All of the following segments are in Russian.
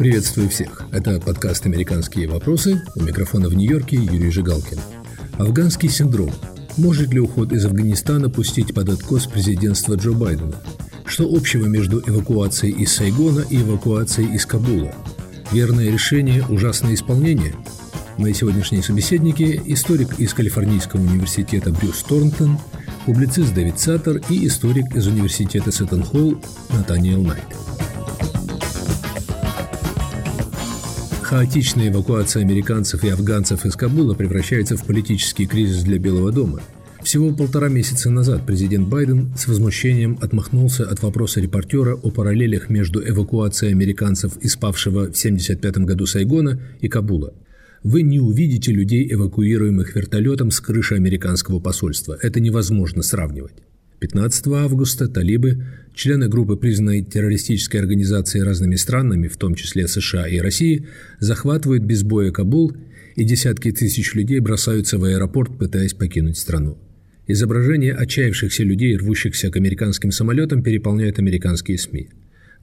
Приветствую всех. Это подкаст «Американские вопросы». У микрофона в Нью-Йорке Юрий Жигалкин. Афганский синдром. Может ли уход из Афганистана пустить под откос президентства Джо Байдена? Что общего между эвакуацией из Сайгона и эвакуацией из Кабула? Верное решение – ужасное исполнение? Мои сегодняшние собеседники – историк из Калифорнийского университета Брюс Торнтон, публицист Дэвид Саттер и историк из университета Сеттон-Холл Натаниэл Найт. Хаотичная эвакуация американцев и афганцев из Кабула превращается в политический кризис для Белого дома. Всего полтора месяца назад президент Байден с возмущением отмахнулся от вопроса репортера о параллелях между эвакуацией американцев из павшего в 1975 году Сайгона и Кабула. Вы не увидите людей, эвакуируемых вертолетом с крыши американского посольства. Это невозможно сравнивать. 15 августа талибы, члены группы, признанной террористической организацией разными странами, в том числе США и России, захватывают без боя Кабул, и десятки тысяч людей бросаются в аэропорт, пытаясь покинуть страну. Изображения отчаявшихся людей, рвущихся к американским самолетам, переполняют американские СМИ.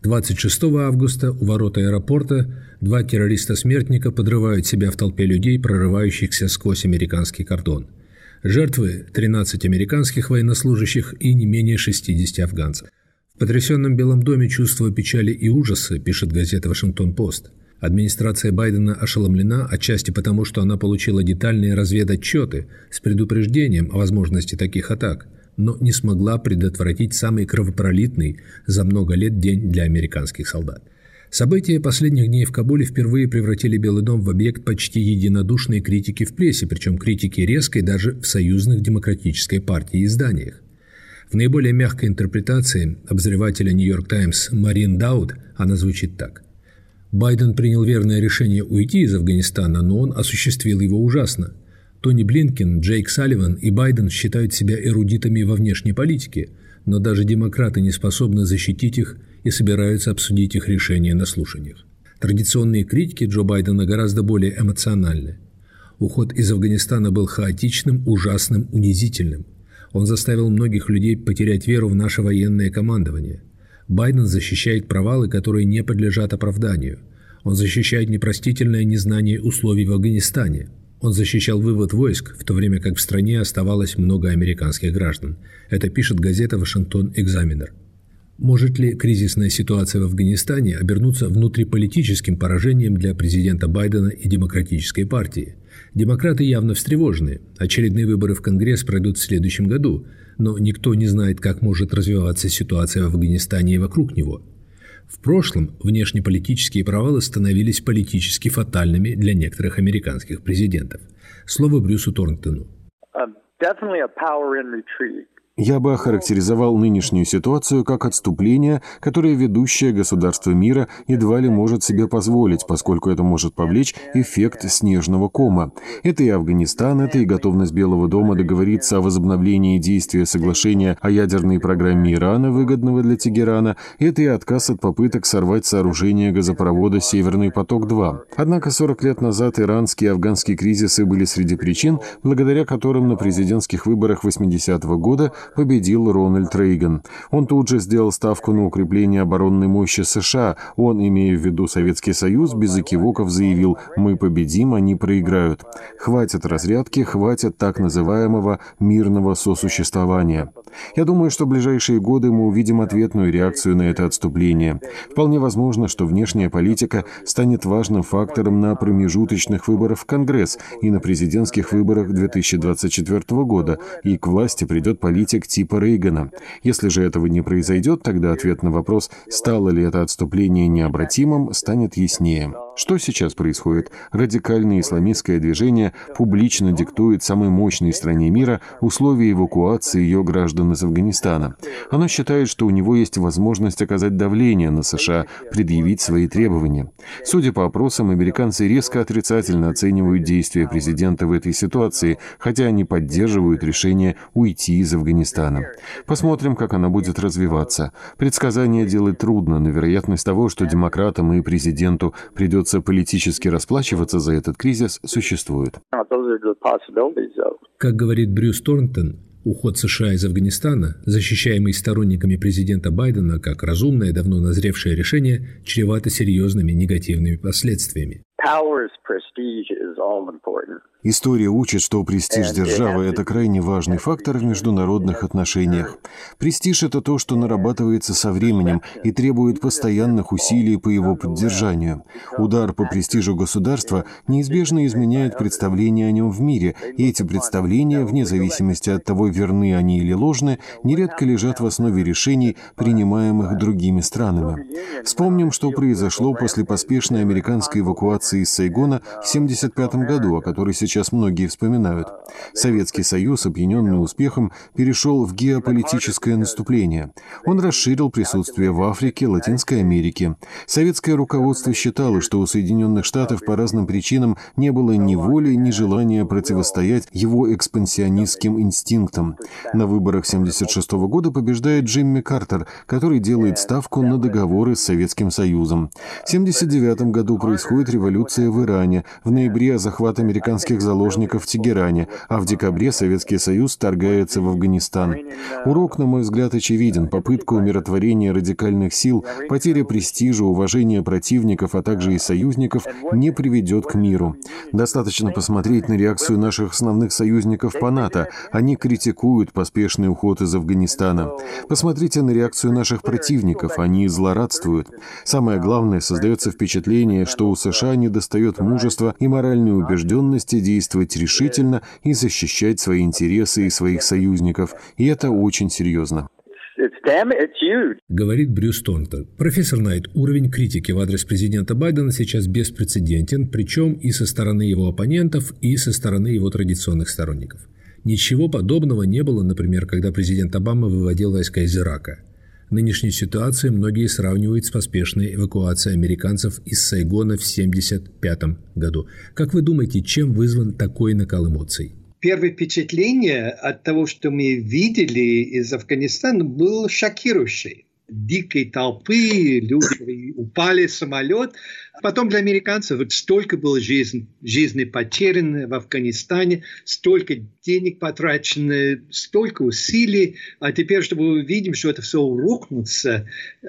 26 августа у ворот аэропорта два террориста-смертника подрывают себя в толпе людей, прорывающихся сквозь американский кордон – Жертвы – 13 американских военнослужащих и не менее 60 афганцев. В потрясенном Белом доме чувство печали и ужаса, пишет газета «Вашингтон-Пост». Администрация Байдена ошеломлена отчасти потому, что она получила детальные разведотчеты с предупреждением о возможности таких атак, но не смогла предотвратить самый кровопролитный за много лет день для американских солдат. События последних дней в Кабуле впервые превратили Белый дом в объект почти единодушной критики в прессе, причем критики резкой даже в союзных демократической партии изданиях. В наиболее мягкой интерпретации обозревателя «Нью-Йорк Таймс» Марин Дауд она звучит так. Байден принял верное решение уйти из Афганистана, но он осуществил его ужасно. Тони Блинкен, Джейк Салливан и Байден считают себя эрудитами во внешней политике, но даже демократы не способны защитить их и собираются обсудить их решения на слушаниях. Традиционные критики Джо Байдена гораздо более эмоциональны. Уход из Афганистана был хаотичным, ужасным, унизительным. Он заставил многих людей потерять веру в наше военное командование. Байден защищает провалы, которые не подлежат оправданию. Он защищает непростительное незнание условий в Афганистане. Он защищал вывод войск, в то время как в стране оставалось много американских граждан. Это пишет газета «Вашингтон Экзаменер». Может ли кризисная ситуация в Афганистане обернуться внутриполитическим поражением для президента Байдена и Демократической партии? Демократы явно встревожены. Очередные выборы в Конгресс пройдут в следующем году, но никто не знает, как может развиваться ситуация в Афганистане и вокруг него. В прошлом внешнеполитические провалы становились политически фатальными для некоторых американских президентов. Слово Брюсу Торнтону. Uh, я бы охарактеризовал нынешнюю ситуацию как отступление, которое ведущее государство мира едва ли может себе позволить, поскольку это может повлечь эффект снежного кома. Это и Афганистан, это и готовность Белого дома договориться о возобновлении действия соглашения о ядерной программе Ирана, выгодного для Тегерана, это и отказ от попыток сорвать сооружение газопровода «Северный поток-2». Однако 40 лет назад иранский и афганский кризисы были среди причин, благодаря которым на президентских выборах 80-го года победил Рональд Рейган. Он тут же сделал ставку на укрепление оборонной мощи США. Он, имея в виду Советский Союз, без экивоков заявил «Мы победим, они проиграют». Хватит разрядки, хватит так называемого мирного сосуществования. Я думаю, что в ближайшие годы мы увидим ответную реакцию на это отступление. Вполне возможно, что внешняя политика станет важным фактором на промежуточных выборах в Конгресс и на президентских выборах 2024 года, и к власти придет политик типа Рейгана. Если же этого не произойдет, тогда ответ на вопрос, стало ли это отступление необратимым, станет яснее. Что сейчас происходит? Радикальное исламистское движение публично диктует самой мощной стране мира условия эвакуации ее граждан из Афганистана. Оно считает, что у него есть возможность оказать давление на США, предъявить свои требования. Судя по опросам, американцы резко отрицательно оценивают действия президента в этой ситуации, хотя они поддерживают решение уйти из Афганистана. Посмотрим, как она будет развиваться. Предсказание делать трудно, но вероятность того, что демократам и президенту придется придется политически расплачиваться за этот кризис, существует. Как говорит Брюс Торнтон, Уход США из Афганистана, защищаемый сторонниками президента Байдена как разумное, давно назревшее решение, чревато серьезными негативными последствиями. История учит, что престиж державы – это крайне важный фактор в международных отношениях. Престиж – это то, что нарабатывается со временем и требует постоянных усилий по его поддержанию. Удар по престижу государства неизбежно изменяет представление о нем в мире, и эти представления, вне зависимости от того, верны они или ложны, нередко лежат в основе решений, принимаемых другими странами. Вспомним, что произошло после поспешной американской эвакуации из Сайгона в 1975 году, о которой сейчас многие вспоминают. Советский Союз, опьяненный успехом, перешел в геополитическое наступление. Он расширил присутствие в Африке, Латинской Америке. Советское руководство считало, что у Соединенных Штатов по разным причинам не было ни воли, ни желания противостоять его экспансионистским инстинктам. На выборах 1976 года побеждает Джимми Картер, который делает ставку на договоры с Советским Союзом. В 1979 году происходит революция в Иране. В ноябре захват американских заложников в Тегеране, а в декабре Советский Союз торгается в Афганистан. Урок, на мой взгляд, очевиден. Попытка умиротворения радикальных сил, потеря престижа, уважения противников, а также и союзников не приведет к миру. Достаточно посмотреть на реакцию наших основных союзников по НАТО. Они критикуют поспешный уход из Афганистана. Посмотрите на реакцию наших противников. Они злорадствуют. Самое главное, создается впечатление, что у США не достает мужества и моральной убежденности действовать решительно и защищать свои интересы и своих союзников. И это очень серьезно. Говорит Брюс Торнтон. Профессор Найт, уровень критики в адрес президента Байдена сейчас беспрецедентен, причем и со стороны его оппонентов, и со стороны его традиционных сторонников. Ничего подобного не было, например, когда президент Обама выводил войска из Ирака. Нынешнюю ситуацию многие сравнивают с поспешной эвакуацией американцев из Сайгона в 1975 году. Как вы думаете, чем вызван такой накал эмоций? Первое впечатление от того, что мы видели из Афганистана, было шокирующее дикой толпы, люди упали самолет. Потом для американцев вот столько было жизнь, жизни потеряно в Афганистане, столько денег потрачено, столько усилий, а теперь, чтобы мы видим, что это все рухнется,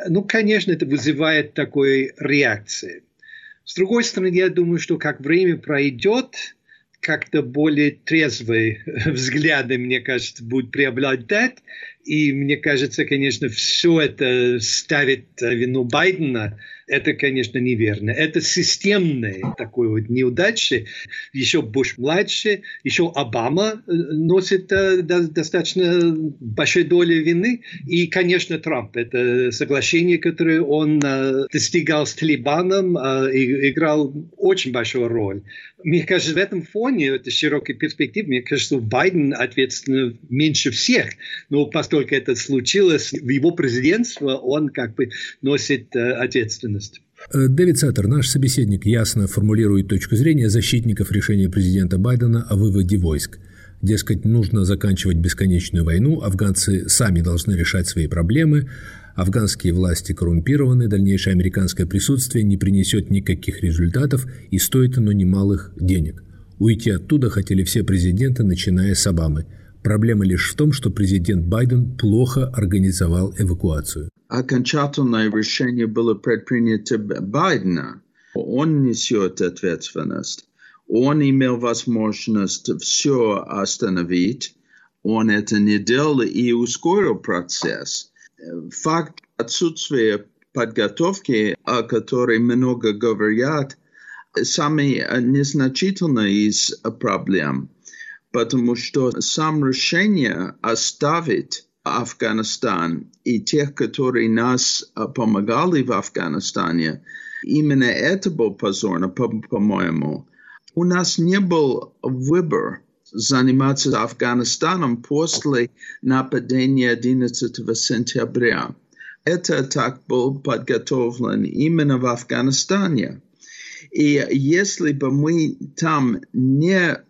ну, конечно, это вызывает такой реакции. С другой стороны, я думаю, что как время пройдет, как-то более трезвые взгляды, мне кажется, будут преобладать. И мне кажется, конечно, все это ставит вину Байдена это, конечно, неверно. Это системные такой вот неудачи. Еще Буш-младший, еще Обама э, носит э, достаточно большой долей вины. И, конечно, Трамп. Это соглашение, которое он э, достигал с Талибаном, играл очень большую роль. Мне кажется, в этом фоне, это широкой перспективе, мне кажется, Байден ответственен меньше всех. Но поскольку это случилось в его президентство, он как бы носит ответственность ответственность. Э, Дэвид Саттер, наш собеседник, ясно формулирует точку зрения защитников решения президента Байдена о выводе войск. Дескать, нужно заканчивать бесконечную войну, афганцы сами должны решать свои проблемы, афганские власти коррумпированы, дальнейшее американское присутствие не принесет никаких результатов и стоит оно немалых денег. Уйти оттуда хотели все президенты, начиная с Обамы. Проблема лишь в том, что президент Байден плохо организовал эвакуацию окончательное решение было предпринято Байдена. Он несет ответственность. Он имел возможность все остановить. Он это не делал и ускорил процесс. Факт отсутствия подготовки, о которой много говорят, самый незначительный из проблем, потому что сам решение оставить Афганистан и тех, которые нас помогали в Афганистане, именно это был позорно, по-моему. У нас не был выбор заниматься Афганистаном после нападения 11 сентября. Это так был подготовлен именно в Афганистане. И если бы мы там не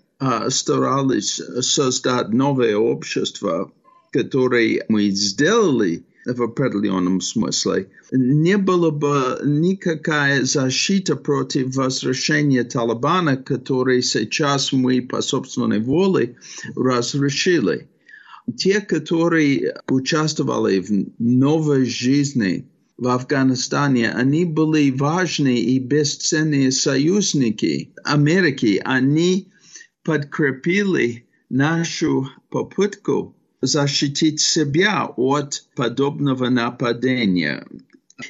старались создать новое общество, который мы сделали в определенном смысле, не было бы никакая защита против возвращения Талибана, который сейчас мы по собственной воле разрешили. те, которые участвовали в новой жизни в Афганистане, они были важные и бесценные союзники Америки. Они подкрепили нашу попытку защитить себя от подобного нападения.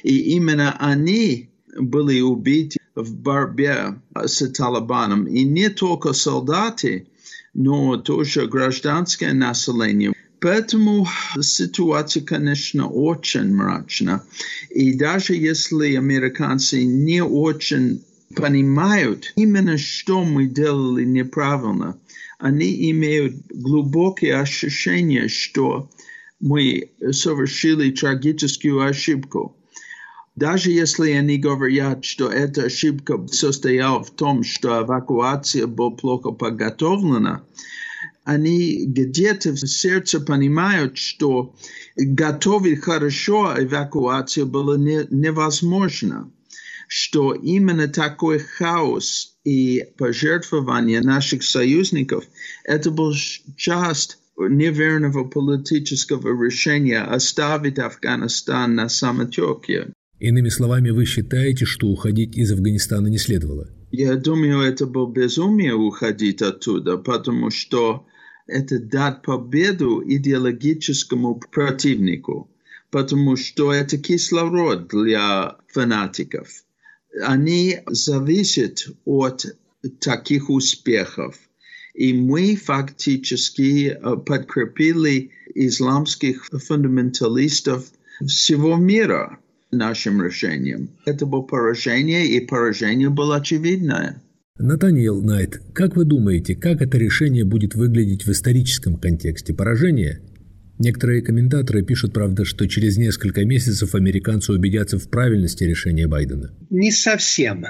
И именно они были убиты в борьбе с Талибаном. И не только солдаты, но тоже гражданское население. Поэтому ситуация, конечно, очень мрачна. И даже если американцы не очень понимают именно, что мы делали неправильно, они имеют глубокие ощущения, что мы совершили трагическую ошибку. Даже если они говорят, что эта ошибка состояла в том, что эвакуация была плохо подготовлена, они где-то в сердце понимают, что готовить хорошо эвакуацию было не, невозможно, что именно такой хаос и пожертвование наших союзников это был часть неверного политического решения оставить Афганистан на самотеке. Иными словами, вы считаете, что уходить из Афганистана не следовало? Я думаю, это было безумие уходить оттуда, потому что это дать победу идеологическому противнику, потому что это кислород для фанатиков. Они зависят от таких успехов. И мы фактически подкрепили исламских фундаменталистов всего мира нашим решением. Это было поражение, и поражение было очевидное. Натаниэл Найт, как вы думаете, как это решение будет выглядеть в историческом контексте поражения? Некоторые комментаторы пишут, правда, что через несколько месяцев американцы убедятся в правильности решения Байдена. Не совсем.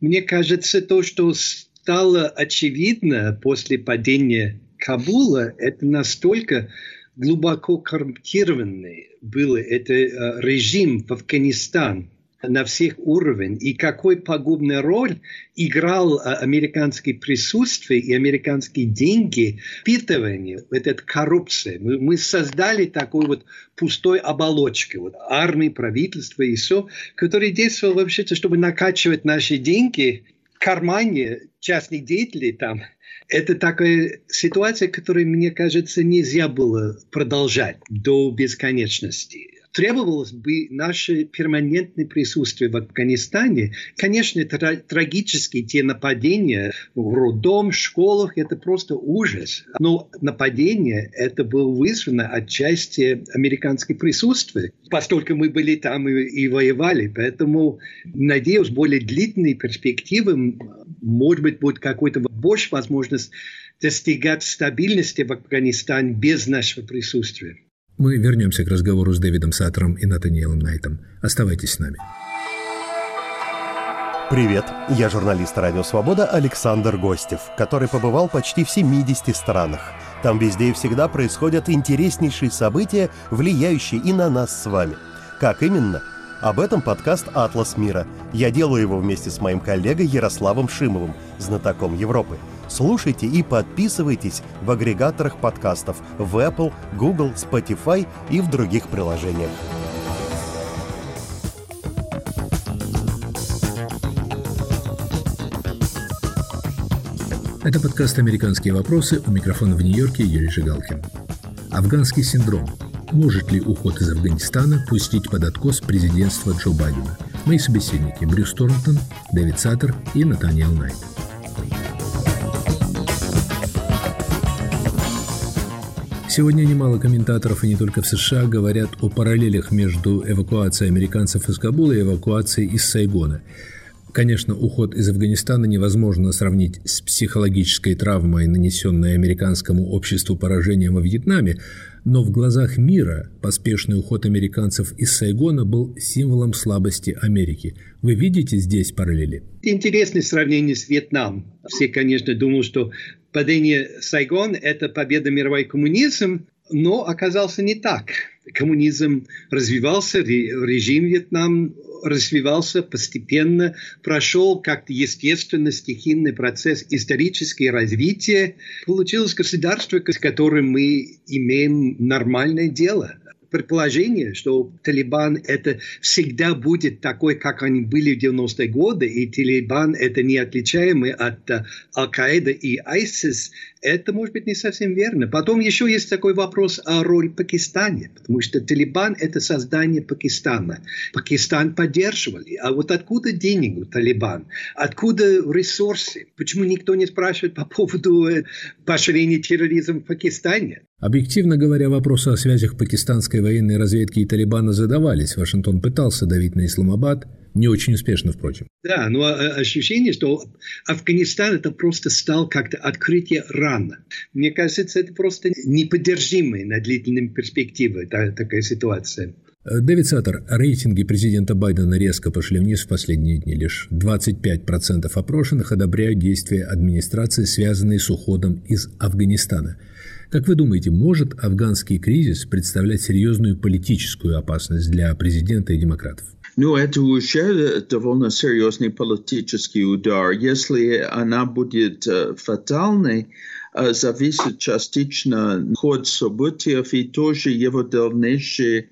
Мне кажется, то, что стало очевидно после падения Кабула, это настолько глубоко коррумпированный был это э, режим в Афганистане на всех уровнях, и какой пагубную роль играл э, американское присутствие и американские деньги в впитывании этой коррупции. Мы, мы создали такую вот пустой оболочку, вот армии, правительства и все, которое действовало вообще-то, чтобы накачивать наши деньги в кармане частных деятелей там, это такая ситуация, которую, мне кажется, нельзя было продолжать до бесконечности требовалось бы наше перманентное присутствие в Афганистане. Конечно, это трагические те нападения в роддом, школах, это просто ужас. Но нападение это было вызвано отчасти американское присутствие, поскольку мы были там и, и воевали. Поэтому, надеюсь, более длительные перспективы, может быть, будет какой-то больше возможность достигать стабильности в Афганистане без нашего присутствия. Мы вернемся к разговору с Дэвидом Саттером и Натаниэлом Найтом. Оставайтесь с нами. Привет, я журналист «Радио Свобода» Александр Гостев, который побывал почти в 70 странах. Там везде и всегда происходят интереснейшие события, влияющие и на нас с вами. Как именно? Об этом подкаст «Атлас мира». Я делаю его вместе с моим коллегой Ярославом Шимовым, знатоком Европы – Слушайте и подписывайтесь в агрегаторах подкастов в Apple, Google, Spotify и в других приложениях. Это подкаст «Американские вопросы». У микрофона в Нью-Йорке Юрий Жигалкин. Афганский синдром. Может ли уход из Афганистана пустить под откос президентства Джо Байдена? Мои собеседники Брюс Торнтон, Дэвид Саттер и Натаниэл Найт. Сегодня немало комментаторов, и не только в США, говорят о параллелях между эвакуацией американцев из Кабула и эвакуацией из Сайгона. Конечно, уход из Афганистана невозможно сравнить с психологической травмой, нанесенной американскому обществу поражением во Вьетнаме, но в глазах мира поспешный уход американцев из Сайгона был символом слабости Америки. Вы видите здесь параллели? Интересное сравнение с Вьетнамом. Все, конечно, думают, что падение Сайгона – это победа мировой коммунизм, но оказался не так. коммунизм развивался, режим Вьетнам развивался постепенно, прошел как-то естественно стихийный процесс историческое развитие. Получилось государство, с которым мы имеем нормальное дело предположение, что Талибан это всегда будет такой, как они были в 90-е годы, и Талибан это неотличаемый от uh, Аль-Каида и ISIS, это может быть не совсем верно. Потом еще есть такой вопрос о роли Пакистана, потому что Талибан это создание Пакистана. Пакистан поддерживали. А вот откуда денег у Талибан? Откуда ресурсы? Почему никто не спрашивает по поводу э, поощрения терроризма в Пакистане? Объективно говоря, вопросы о связях пакистанской военной разведки и Талибана задавались. Вашингтон пытался давить на Исламабад, не очень успешно, впрочем. Да, но а, ощущение, что Афганистан это просто стал как-то открытие рано. Мне кажется, это просто неподдержимая на длительной перспективе такая ситуация. Дэвид Саттер, рейтинги президента Байдена резко пошли вниз в последние дни. Лишь 25% опрошенных одобряют действия администрации, связанные с уходом из Афганистана – как вы думаете, может афганский кризис представлять серьезную политическую опасность для президента и демократов? Ну, это уже довольно серьезный политический удар. Если она будет фатальной, зависит частично ход событий и тоже его дальнейшие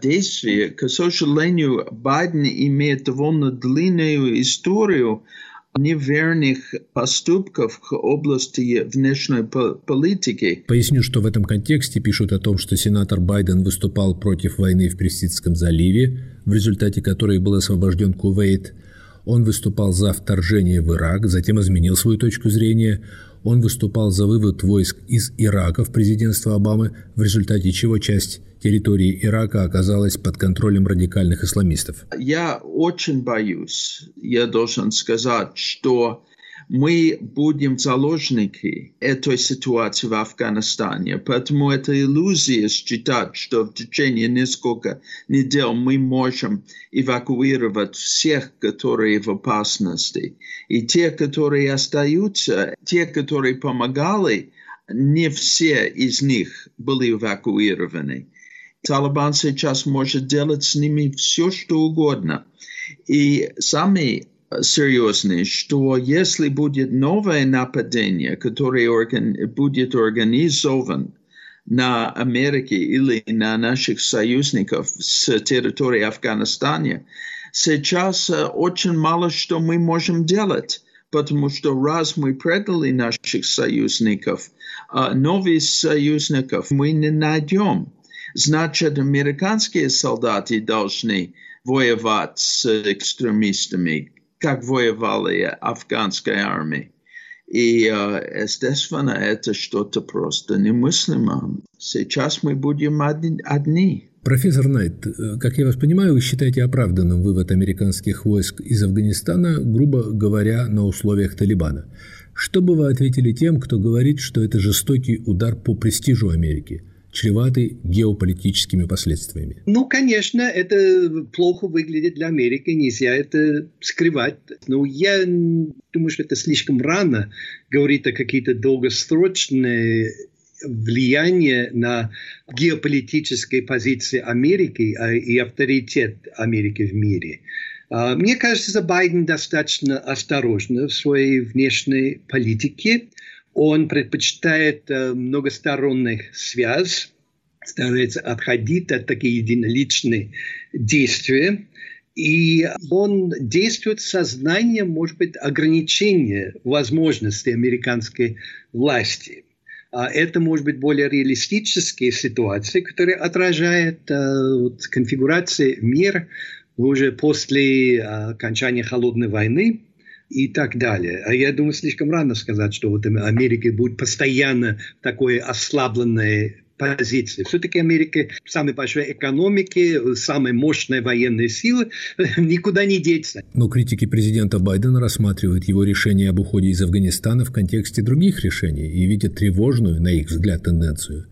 действия. К сожалению, Байден имеет довольно длинную историю неверных поступков в области внешней политики. Поясню, что в этом контексте пишут о том, что сенатор Байден выступал против войны в Персидском заливе, в результате которой был освобожден Кувейт. Он выступал за вторжение в Ирак, затем изменил свою точку зрения. Он выступал за вывод войск из Ирака в президентство Обамы, в результате чего часть территории Ирака оказалась под контролем радикальных исламистов. Я очень боюсь, я должен сказать, что мы будем заложники этой ситуации в Афганистане. Поэтому это иллюзия считать, что в течение нескольких недель мы можем эвакуировать всех, которые в опасности. И те, которые остаются, те, которые помогали, не все из них были эвакуированы. Талибан сейчас может делать с ними все, что угодно. И самое серьезное, что если будет новое нападение, которое орган, будет организован на Америке или на наших союзников с территории Афганистана, сейчас очень мало что мы можем делать потому что раз мы предали наших союзников, новых союзников мы не найдем. Значит, американские солдаты должны воевать с экстремистами, как воевали афганская армия. И, естественно, это что-то просто немыслимо. Сейчас мы будем одни. Профессор Найт, как я вас понимаю, вы считаете оправданным вывод американских войск из Афганистана, грубо говоря, на условиях Талибана. Что бы вы ответили тем, кто говорит, что это жестокий удар по престижу Америки – чреваты геополитическими последствиями. Ну, конечно, это плохо выглядит для Америки, нельзя это скрывать. Но я думаю, что это слишком рано говорить о какие-то долгосрочные влияние на геополитические позиции Америки а, и авторитет Америки в мире. А, мне кажется, Байден достаточно осторожно в своей внешней политике. Он предпочитает э, многосторонних связь, старается отходить от таких единоличных действий. И он действует сознанием, может быть, ограничения возможностей американской власти. А это может быть более реалистические ситуации, которые отражают э, вот, конфигурации мира уже после э, окончания холодной войны и так далее. А я думаю, слишком рано сказать, что вот Америка будет постоянно такой ослабленной позиции. Все-таки Америка самой большой экономики, самой мощной военной силы, никуда не деться. Но критики президента Байдена рассматривают его решение об уходе из Афганистана в контексте других решений и видят тревожную, на их взгляд, тенденцию.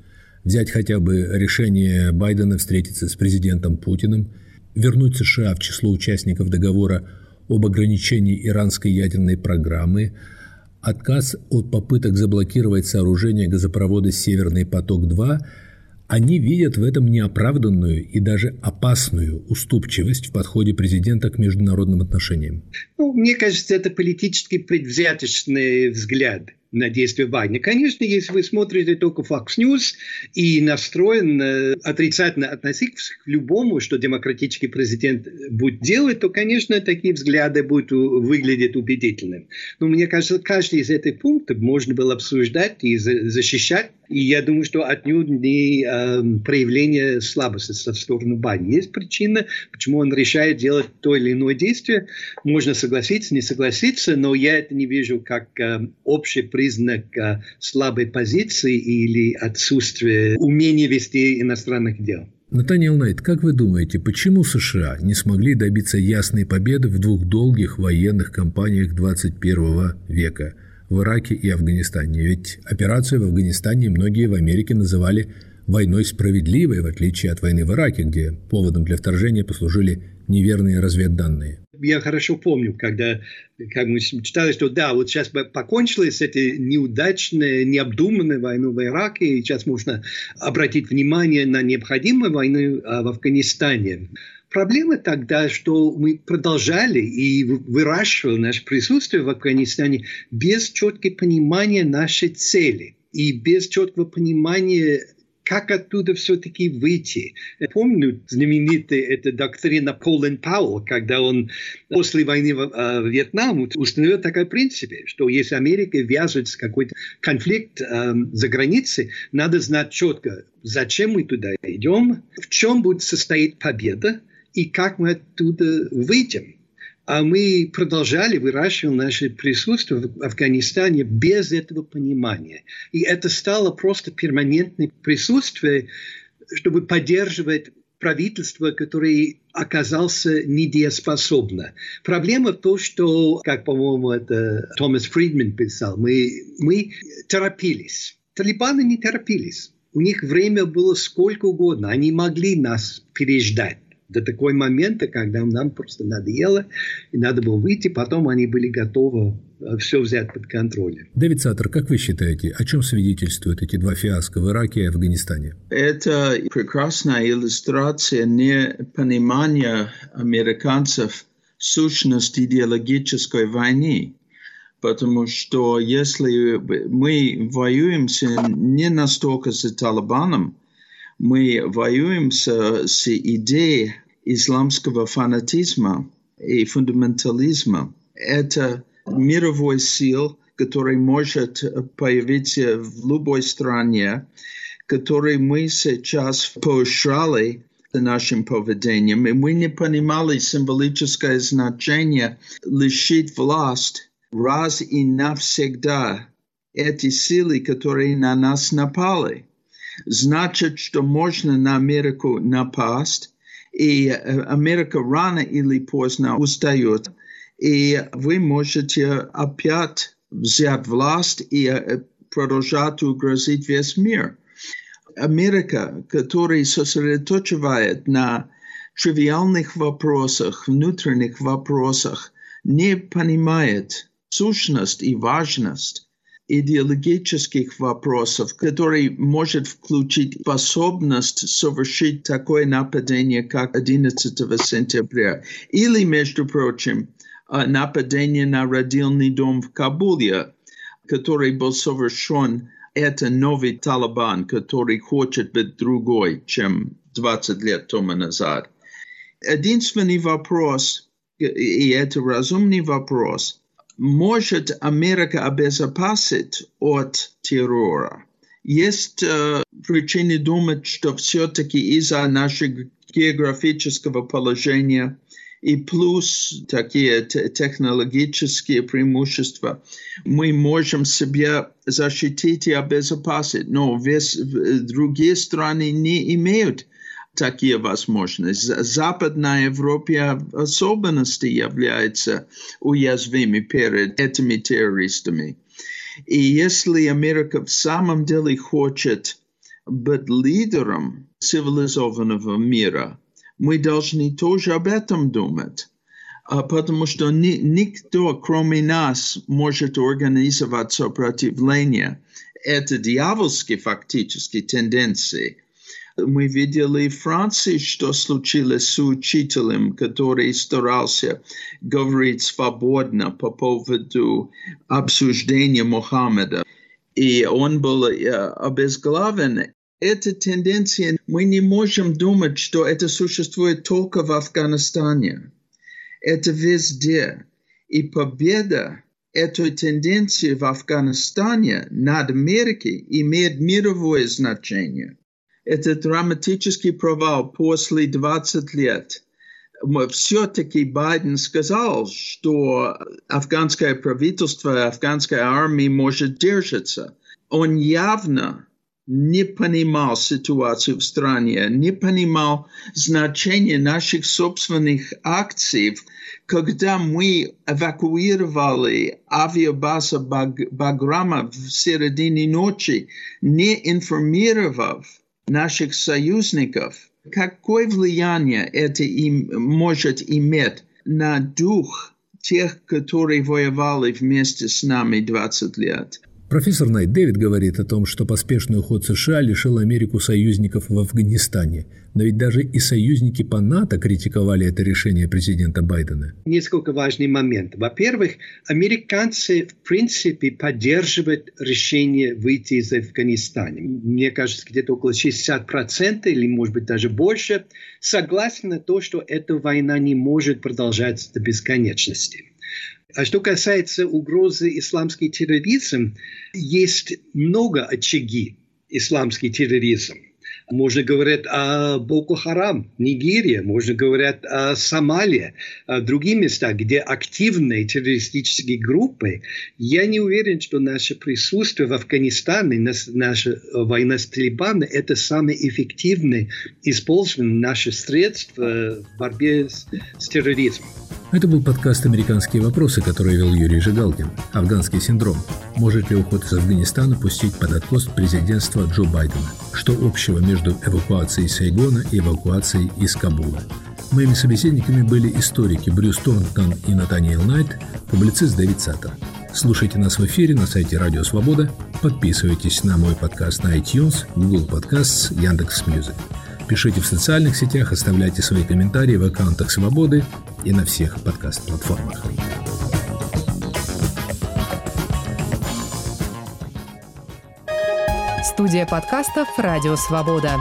Взять хотя бы решение Байдена встретиться с президентом Путиным, вернуть США в число участников договора об ограничении иранской ядерной программы, отказ от попыток заблокировать сооружение газопровода «Северный поток-2», Они видят в этом неоправданную и даже опасную уступчивость в подходе президента к международным отношениям. Ну, мне кажется, это политически предвзяточный взгляд на действия Байдена. Конечно, если вы смотрите только Fox News и настроен отрицательно относиться к любому, что демократический президент будет делать, то, конечно, такие взгляды будут выглядеть убедительным. Но мне кажется, каждый из этих пунктов можно было обсуждать и защищать. И я думаю, что отнюдь не э, проявление слабости со стороны Байдена. Есть причина, почему он решает делать то или иное действие. Можно согласиться, не согласиться, но я это не вижу как э, общий признак признак слабой позиции или отсутствия умения вести иностранных дел. Натаниэл Найт, как вы думаете, почему США не смогли добиться ясной победы в двух долгих военных кампаниях 21 века в Ираке и Афганистане? Ведь операцию в Афганистане многие в Америке называли войной справедливой, в отличие от войны в Ираке, где поводом для вторжения послужили неверные разведданные я хорошо помню, когда как мы читали, что да, вот сейчас покончилась эта неудачная, необдуманная война в Ираке, и сейчас можно обратить внимание на необходимую войну а, в Афганистане. Проблема тогда, что мы продолжали и выращивали наше присутствие в Афганистане без четкого понимания нашей цели и без четкого понимания как оттуда все-таки выйти. Я помню знаменитая эта доктрина Колин Пауэлл, когда он после войны в э, Вьетнам установил такой принцип, что если Америка ввязывается в какой-то конфликт э, за границей, надо знать четко, зачем мы туда идем, в чем будет состоять победа и как мы оттуда выйдем а мы продолжали выращивать наше присутствие в Афганистане без этого понимания. И это стало просто перманентным присутствием, чтобы поддерживать правительство, которое оказался недееспособно. Проблема в том, что, как, по-моему, это Томас Фридман писал, мы, мы торопились. Талибаны не торопились. У них время было сколько угодно. Они могли нас переждать до такой момента, когда нам просто надоело, и надо было выйти, потом они были готовы э, все взять под контроль. Дэвид Саттер, как вы считаете, о чем свидетельствуют эти два фиаско в Ираке и Афганистане? Это прекрасная иллюстрация непонимания американцев сущности идеологической войны. Потому что если мы воюемся не настолько с Талибаном, мы воюем с, с идеей исламского фанатизма и фундаментализма. Это мировой сил, который может появиться в любой стране, который мы сейчас поощряли нашим поведением, и мы не понимали символическое значение лишить власть раз и навсегда эти силы, которые на нас напали. Значит, что можно на Америку напасть, и Америка рано или поздно устает, и вы можете опять взять власть и продолжать угрозить весь мир. Америка, которая сосредоточивает на тривиальных вопросах, внутренних вопросах, не понимает сущность и важность идеологических вопросов, который может включить способность совершить такое нападение, как 11 сентября. Или, между прочим, нападение на родильный дом в Кабуле, который был совершен это новый Талибан, который хочет быть другой, чем 20 лет тому назад. Единственный вопрос, и это разумный вопрос, может Америка обезопасить от террора. Есть э, причины думать, что все-таки из-за нашего географического положения и плюс такие технологические преимущества, мы можем себя защитить и обезопасить, но весь, другие страны не имеют такие возможности. Западная Европа в особенности является уязвимой перед этими террористами. И если Америка в самом деле хочет быть лидером цивилизованного мира, мы должны тоже об этом думать. Потому что ни, никто, кроме нас, может организовать сопротивление. Это дьявольские фактически тенденции – Мы видели в Франции, что случилось с учителем, который старался говорить свободно по поводу обсуждения Мухаммеда. И он был э, обезглавлен. Эта тенденция, мы не можем думать, что это существует только в Афганистане. Это везде. И победа этой тенденции в Афганистане над Америкой имеет мировое значение. Это драматический провал после 20 лет. Все-таки Байден сказал, что афганское правительство, афганская армия может держаться. Он явно не понимал ситуацию в стране, не понимал значение наших собственных акций, когда мы эвакуировали авиабазу Баграма в середине ночи, не информировав наших союзников, какое влияние это им может иметь на дух тех, которые воевали вместе с нами 20 лет. Профессор Найт Дэвид говорит о том, что поспешный уход США лишил Америку союзников в Афганистане. Но ведь даже и союзники по НАТО критиковали это решение президента Байдена. Несколько важный момент. Во-первых, американцы в принципе поддерживают решение выйти из Афганистана. Мне кажется, где-то около 60% или, может быть, даже больше согласны на то, что эта война не может продолжаться до бесконечности. А что касается угрозы исламский терроризм, есть много очаги исламский терроризм. Можно говорить о Боку Харам, Нигерия, можно говорить о Сомалии, о других местах, где активные террористические группы. Я не уверен, что наше присутствие в Афганистане, наша война с Талибаном – это самое эффективное использование наших средств в борьбе с терроризмом. Это был подкаст «Американские вопросы», который вел Юрий Жигалкин. «Афганский синдром. Может ли уход из Афганистана пустить под откос президентства Джо Байдена? Что общего между эвакуацией Сайгона и эвакуацией из Кабула?» Моими собеседниками были историки Брюс Торнтон и Натаниэл Найт, публицист Дэвид Саттер. Слушайте нас в эфире на сайте Радио Свобода, подписывайтесь на мой подкаст на iTunes, Google Podcasts, Яндекс.Мьюзик. Пишите в социальных сетях, оставляйте свои комментарии в аккаунтах Свободы и на всех подкаст-платформах. Студия подкастов «Радио Свобода».